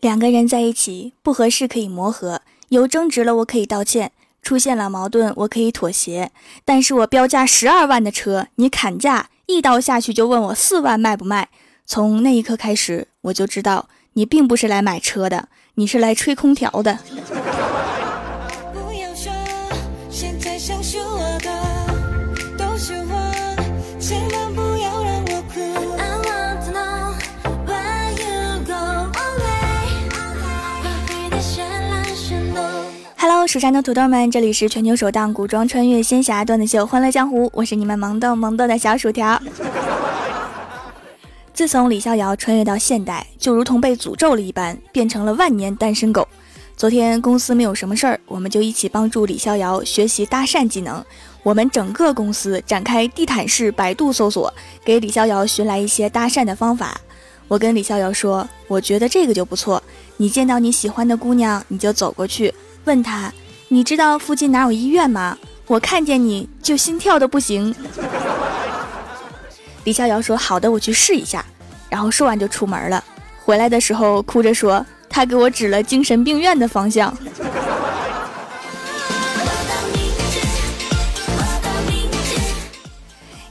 两个人在一起不合适可以磨合，有争执了我可以道歉，出现了矛盾我可以妥协。但是我标价十二万的车，你砍价一刀下去就问我四万卖不卖？从那一刻开始，我就知道你并不是来买车的，你是来吹空调的。蜀山的土豆们，这里是全球首档古装穿越仙侠段子秀《欢乐江湖》，我是你们萌逗萌逗的小薯条。自从李逍遥穿越到现代，就如同被诅咒了一般，变成了万年单身狗。昨天公司没有什么事儿，我们就一起帮助李逍遥学习搭讪技能。我们整个公司展开地毯式百度搜索，给李逍遥寻来一些搭讪的方法。我跟李逍遥说：“我觉得这个就不错，你见到你喜欢的姑娘，你就走过去。”问她，你知道附近哪有医院吗？我看见你就心跳的不行。李逍遥说：“好的，我去试一下。”然后说完就出门了。回来的时候哭着说：“他给我指了精神病院的方向。”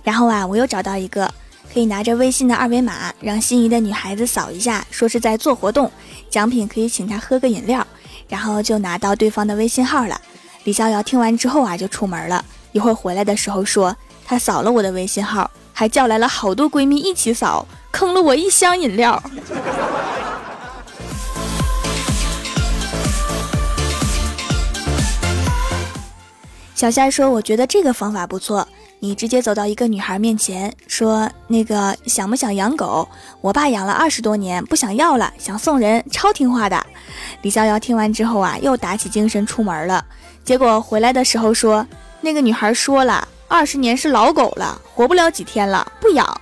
然后啊，我又找到一个可以拿着微信的二维码，让心仪的女孩子扫一下，说是在做活动，奖品可以请她喝个饮料。然后就拿到对方的微信号了。李逍遥听完之后啊，就出门了。一会儿回来的时候说，他扫了我的微信号，还叫来了好多闺蜜一起扫，坑了我一箱饮料。小夏说：“我觉得这个方法不错。”你直接走到一个女孩面前，说：“那个想不想养狗？我爸养了二十多年，不想要了，想送人，超听话的。”李逍遥听完之后啊，又打起精神出门了。结果回来的时候说：“那个女孩说了，二十年是老狗了，活不了几天了，不养。”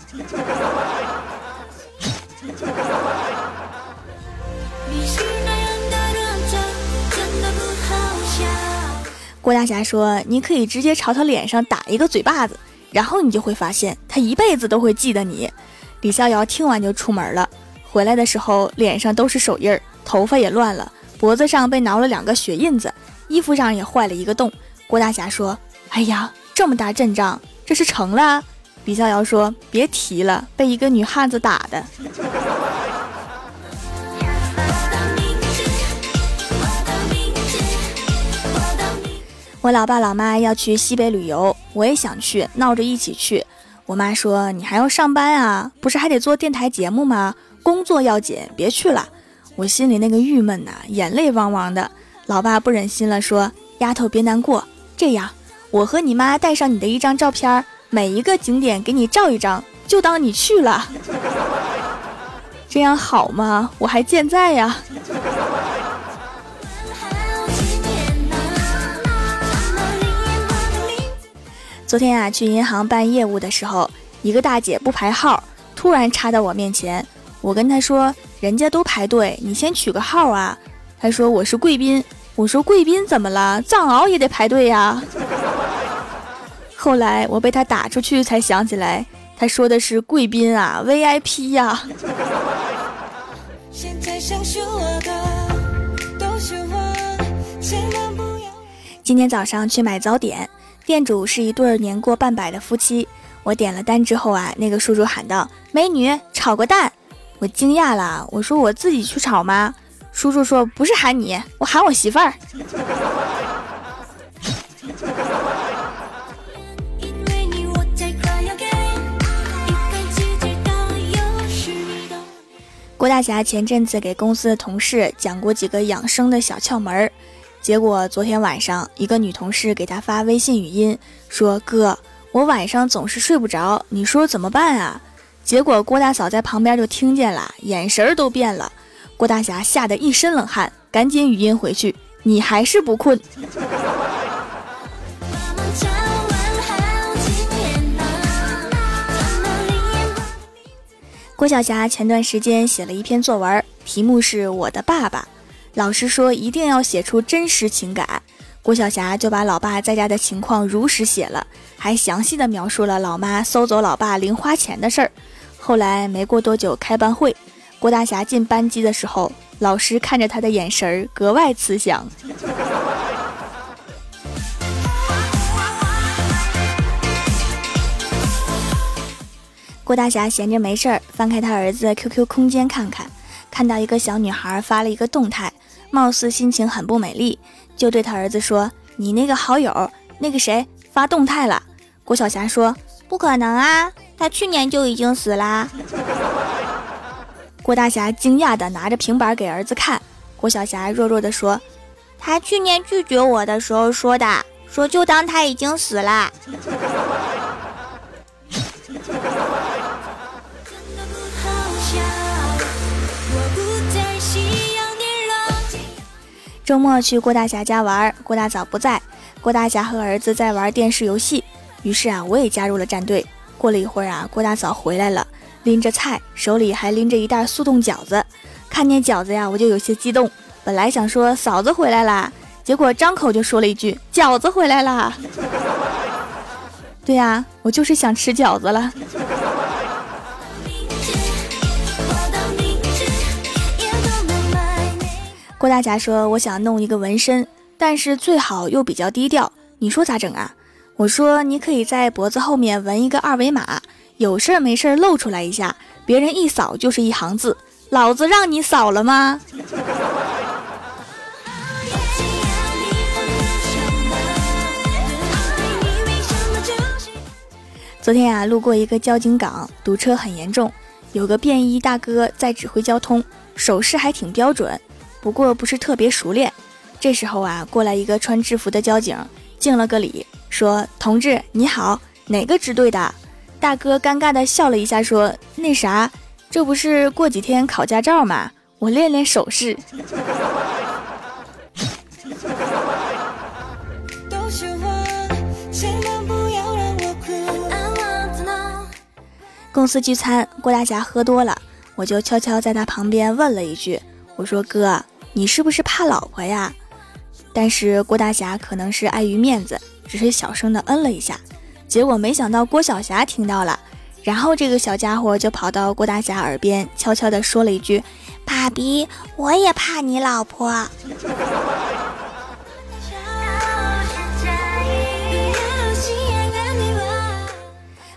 大侠说：“你可以直接朝他脸上打一个嘴巴子，然后你就会发现他一辈子都会记得你。”李逍遥听完就出门了，回来的时候脸上都是手印儿，头发也乱了，脖子上被挠了两个血印子，衣服上也坏了一个洞。郭大侠说：“哎呀，这么大阵仗，这是成了？”李逍遥说：“别提了，被一个女汉子打的。”我老爸老妈要去西北旅游，我也想去，闹着一起去。我妈说：“你还要上班啊？不是还得做电台节目吗？工作要紧，别去了。”我心里那个郁闷呐，眼泪汪汪的。老爸不忍心了，说：“丫头别难过，这样，我和你妈带上你的一张照片，每一个景点给你照一张，就当你去了。这样好吗？我还健在呀。”昨天啊，去银行办业务的时候，一个大姐不排号，突然插到我面前。我跟她说：“人家都排队，你先取个号啊。”她说：“我是贵宾。”我说：“贵宾怎么了？藏獒也得排队呀。”后来我被她打出去，才想起来，她说的是贵宾啊，VIP 呀。今天早上去买早点。店主是一对年过半百的夫妻，我点了单之后啊，那个叔叔喊道：“美女，炒个蛋。”我惊讶了，我说：“我自己去炒吗？”叔叔说：“不是喊你，我喊我媳妇儿。”郭大侠前阵子给公司的同事讲过几个养生的小窍门儿。结果昨天晚上，一个女同事给他发微信语音说：“哥，我晚上总是睡不着，你说怎么办啊？”结果郭大嫂在旁边就听见了，眼神都变了。郭大侠吓得一身冷汗，赶紧语音回去：“你还是不困。”郭晓霞前段时间写了一篇作文，题目是我的爸爸。老师说一定要写出真实情感，郭晓霞就把老爸在家的情况如实写了，还详细的描述了老妈搜走老爸零花钱的事儿。后来没过多久开班会，郭大侠进班级的时候，老师看着他的眼神格外慈祥。郭大侠闲着没事儿，翻开他儿子 QQ 空间看看，看到一个小女孩发了一个动态，貌似心情很不美丽，就对他儿子说：“你那个好友那个谁发动态了？”郭晓霞说：“不可能啊，他去年就已经死啦。” 郭大侠惊讶地拿着平板给儿子看，郭晓霞弱弱地说：“他去年拒绝我的时候说的，说就当他已经死了。”周末去郭大侠家玩，郭大嫂不在，郭大侠和儿子在玩电视游戏。于是啊，我也加入了战队。过了一会儿啊，郭大嫂回来了，拎着菜，手里还拎着一袋速冻饺子。看见饺子呀，我就有些激动。本来想说嫂子回来啦，结果张口就说了一句饺子回来啦。对呀，我就是想吃饺子了。郭大侠说：“我想弄一个纹身，但是最好又比较低调。你说咋整啊？”我说：“你可以在脖子后面纹一个二维码，有事儿没事儿露出来一下，别人一扫就是一行字。老子让你扫了吗？”昨天啊，路过一个交警岗，堵车很严重，有个便衣大哥在指挥交通，手势还挺标准。不过不是特别熟练，这时候啊，过来一个穿制服的交警，敬了个礼，说：“同志你好，哪个支队的？”大哥尴尬的笑了一下，说：“那啥，这不是过几天考驾照吗？我练练手势。”公司聚餐，郭大侠喝多了，我就悄悄在他旁边问了一句：“我说哥。”你是不是怕老婆呀？但是郭大侠可能是碍于面子，只是小声的嗯了一下。结果没想到郭晓霞听到了，然后这个小家伙就跑到郭大侠耳边悄悄的说了一句：“爸比，我也怕你老婆。”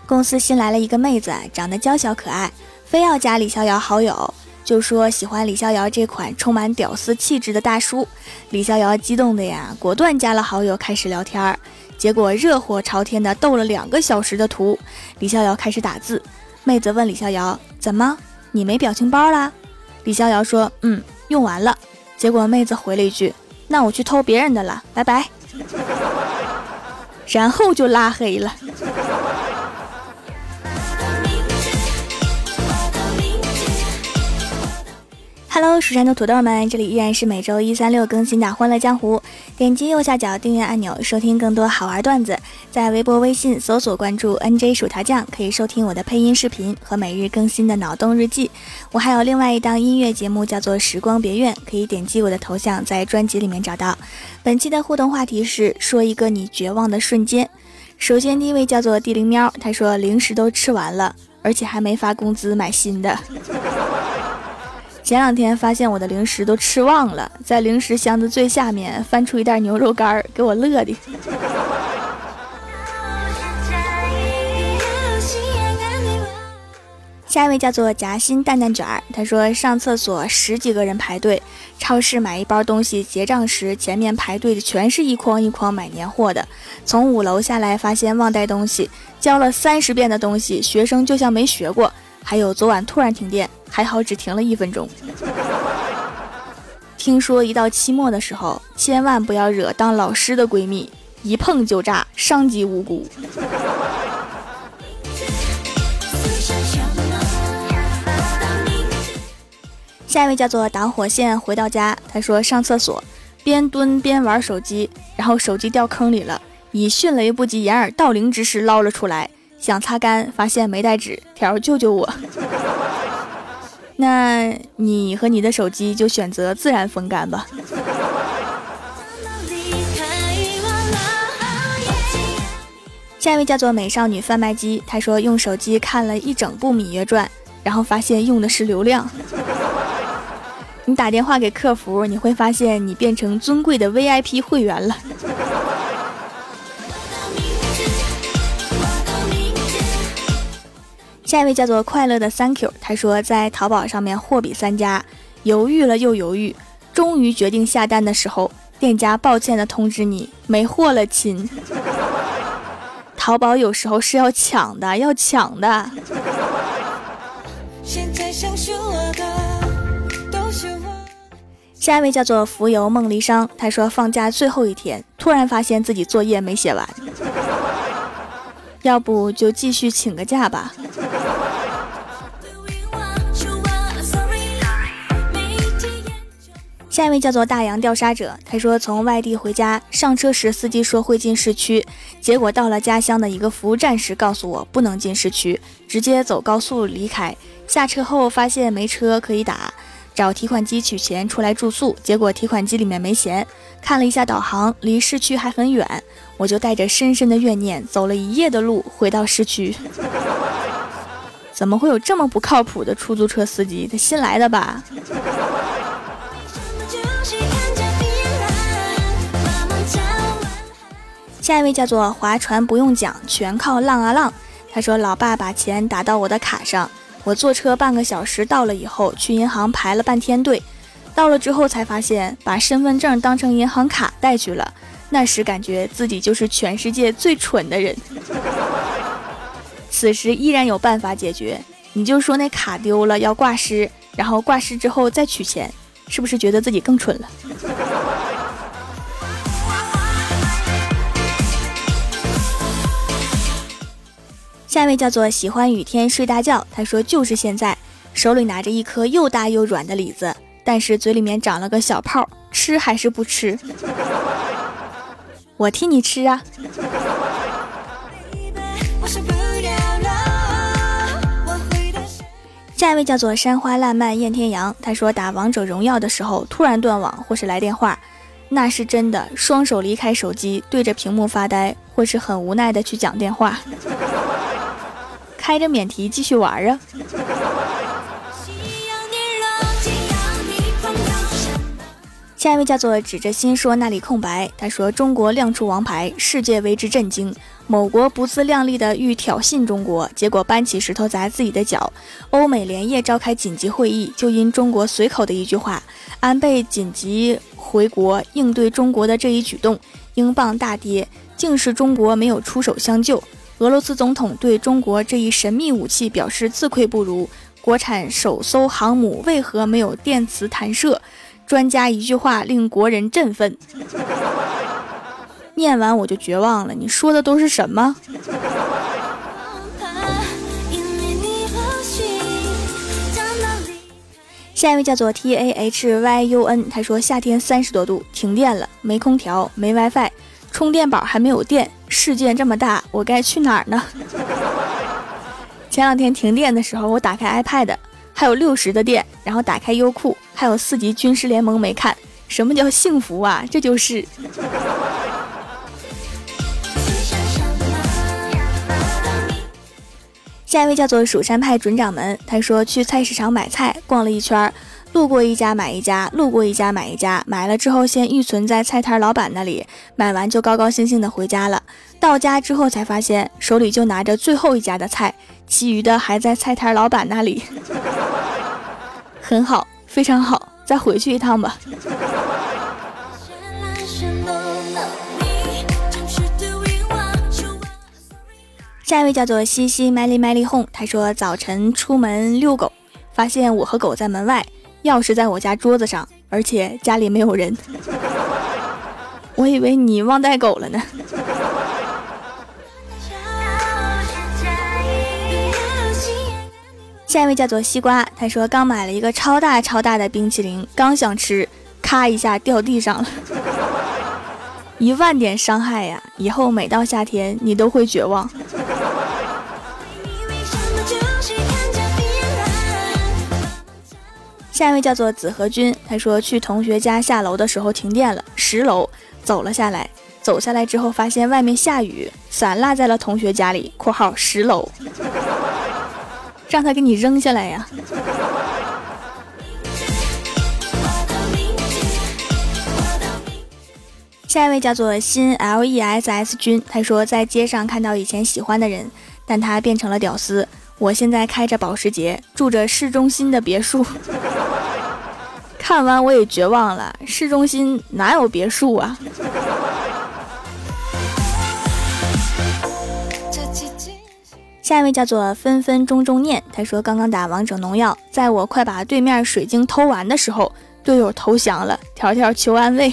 公司新来了一个妹子，长得娇小可爱，非要加李逍遥好友。就说喜欢李逍遥这款充满屌丝气质的大叔，李逍遥激动的呀，果断加了好友，开始聊天儿。结果热火朝天的斗了两个小时的图，李逍遥开始打字，妹子问李逍遥：“怎么，你没表情包啦？”李逍遥说：“嗯，用完了。”结果妹子回了一句：“那我去偷别人的了，拜拜。”然后就拉黑了。Hello，蜀山的土豆们，这里依然是每周一、三、六更新的《欢乐江湖》。点击右下角订阅按钮，收听更多好玩段子。在微博、微信搜索关注 “nj 薯条酱”，可以收听我的配音视频和每日更新的脑洞日记。我还有另外一档音乐节目，叫做《时光别院》，可以点击我的头像，在专辑里面找到。本期的互动话题是：说一个你绝望的瞬间。首先，第一位叫做地灵喵，他说零食都吃完了，而且还没发工资买新的。前两天发现我的零食都吃忘了，在零食箱子最下面翻出一袋牛肉干儿，给我乐的。下一位叫做夹心蛋蛋卷儿，他说上厕所十几个人排队，超市买一包东西结账时，前面排队的全是一筐一筐买年货的。从五楼下来发现忘带东西，教了三十遍的东西，学生就像没学过。还有昨晚突然停电。还好只停了一分钟。听说一到期末的时候，千万不要惹当老师的闺蜜，一碰就炸，伤及无辜。下一位叫做打火线，回到家，他说上厕所，边蹲边玩手机，然后手机掉坑里了，以迅雷不及掩耳盗铃之势捞了出来，想擦干，发现没带纸条，救救我。那你和你的手机就选择自然风干吧。下一位叫做美少女贩卖机，她说用手机看了一整部《芈月传》，然后发现用的是流量。你打电话给客服，你会发现你变成尊贵的 VIP 会员了。下一位叫做快乐的 Thank you，他说在淘宝上面货比三家，犹豫了又犹豫，终于决定下单的时候，店家抱歉的通知你没货了，亲。淘宝有时候是要抢的，要抢的。下一位叫做浮游梦离殇，他说放假最后一天，突然发现自己作业没写完，要不就继续请个假吧。下一位叫做大洋调沙者，他说从外地回家，上车时司机说会进市区，结果到了家乡的一个服务站时，告诉我不能进市区，直接走高速离开。下车后发现没车可以打，找提款机取钱出来住宿，结果提款机里面没钱。看了一下导航，离市区还很远，我就带着深深的怨念走了一夜的路回到市区。怎么会有这么不靠谱的出租车司机？他新来的吧？下一位叫做划船不用桨，全靠浪啊浪。他说：“老爸把钱打到我的卡上，我坐车半个小时到了以后，去银行排了半天队，到了之后才发现把身份证当成银行卡带去了。那时感觉自己就是全世界最蠢的人。此时依然有办法解决，你就说那卡丢了要挂失，然后挂失之后再取钱，是不是觉得自己更蠢了？”下一位叫做喜欢雨天睡大觉，他说就是现在，手里拿着一颗又大又软的李子，但是嘴里面长了个小泡，吃还是不吃？我替你吃啊！下一位叫做山花烂漫燕天阳，他说打王者荣耀的时候突然断网或是来电话，那是真的，双手离开手机，对着屏幕发呆，或是很无奈的去讲电话。开着免提继续玩啊！下一位叫做指着心说那里空白，他说中国亮出王牌，世界为之震惊。某国不自量力的欲挑衅中国，结果搬起石头砸自己的脚。欧美连夜召开紧急会议，就因中国随口的一句话，安倍紧急回国应对中国的这一举动，英镑大跌，竟是中国没有出手相救。俄罗斯总统对中国这一神秘武器表示自愧不如。国产首艘航母为何没有电磁弹射？专家一句话令国人振奋。念完我就绝望了，你说的都是什么？下一位叫做 T A H Y U N，他说夏天三十多度，停电了，没空调，没 WiFi。充电宝还没有电，世界这么大，我该去哪儿呢？前两天停电的时候，我打开 iPad，还有六十的电，然后打开优酷，还有四集军事联盟没看。什么叫幸福啊？这就是。下一位叫做蜀山派准掌门，他说去菜市场买菜，逛了一圈。路过一家买一家，路过一家买一家，买了之后先预存在菜摊老板那里，买完就高高兴兴的回家了。到家之后才发现手里就拿着最后一家的菜，其余的还在菜摊老板那里。很好，非常好，再回去一趟吧。下一位叫做西西麦丽麦丽哄，他说早晨出门遛狗，发现我和狗在门外。钥匙在我家桌子上，而且家里没有人。我以为你忘带狗了呢。下一位叫做西瓜，他说刚买了一个超大超大的冰淇淋，刚想吃，咔一下掉地上了，一万点伤害呀！以后每到夏天，你都会绝望。下一位叫做子和君，他说去同学家下楼的时候停电了，十楼走了下来，走下来之后发现外面下雨，伞落在了同学家里（括号十楼），让他给你扔下来呀。下一位叫做新 L E S S 君，他说在街上看到以前喜欢的人，但他变成了屌丝。我现在开着保时捷，住着市中心的别墅。看完我也绝望了，市中心哪有别墅啊？下一位叫做分分钟钟念，他说刚刚打王者荣耀，在我快把对面水晶偷完的时候，队友投降了，条条求安慰。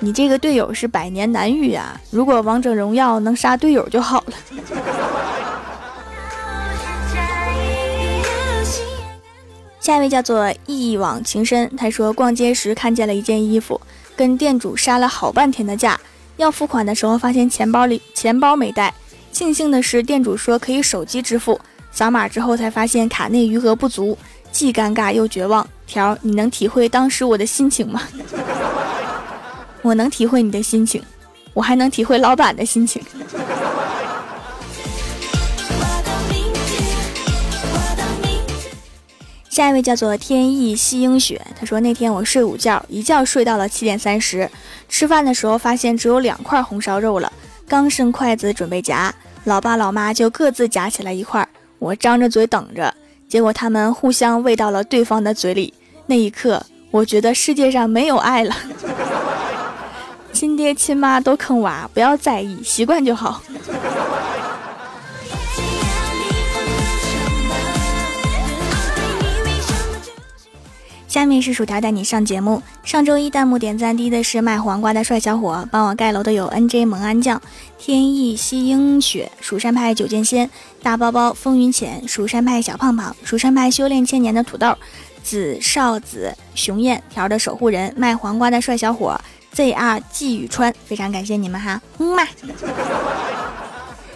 你这个队友是百年难遇啊！如果王者荣耀能杀队友就好了。下一位叫做一往情深，他说逛街时看见了一件衣服，跟店主杀了好半天的价，要付款的时候发现钱包里钱包没带。庆幸的是，店主说可以手机支付，扫码之后才发现卡内余额不足，既尴尬又绝望。条，你能体会当时我的心情吗？我能体会你的心情，我还能体会老板的心情。下一位叫做天意西英雪，他说那天我睡午觉，一觉睡到了七点三十，吃饭的时候发现只有两块红烧肉了。刚伸筷子准备夹，老爸老妈就各自夹起来一块，我张着嘴等着，结果他们互相喂到了对方的嘴里。那一刻，我觉得世界上没有爱了。亲爹亲妈都坑娃，不要在意，习惯就好。下面是薯条带你上节目。上周一弹幕点赞低的是卖黄瓜的帅小伙，帮我盖楼的有 N J 蒙安酱、天意西英雪、蜀山派九剑仙、大包包风云浅、蜀山派小胖胖、蜀山派修炼千年的土豆、紫少子、熊燕条的守护人、卖黄瓜的帅小伙、Z R 季宇川，非常感谢你们哈，嗯嘛。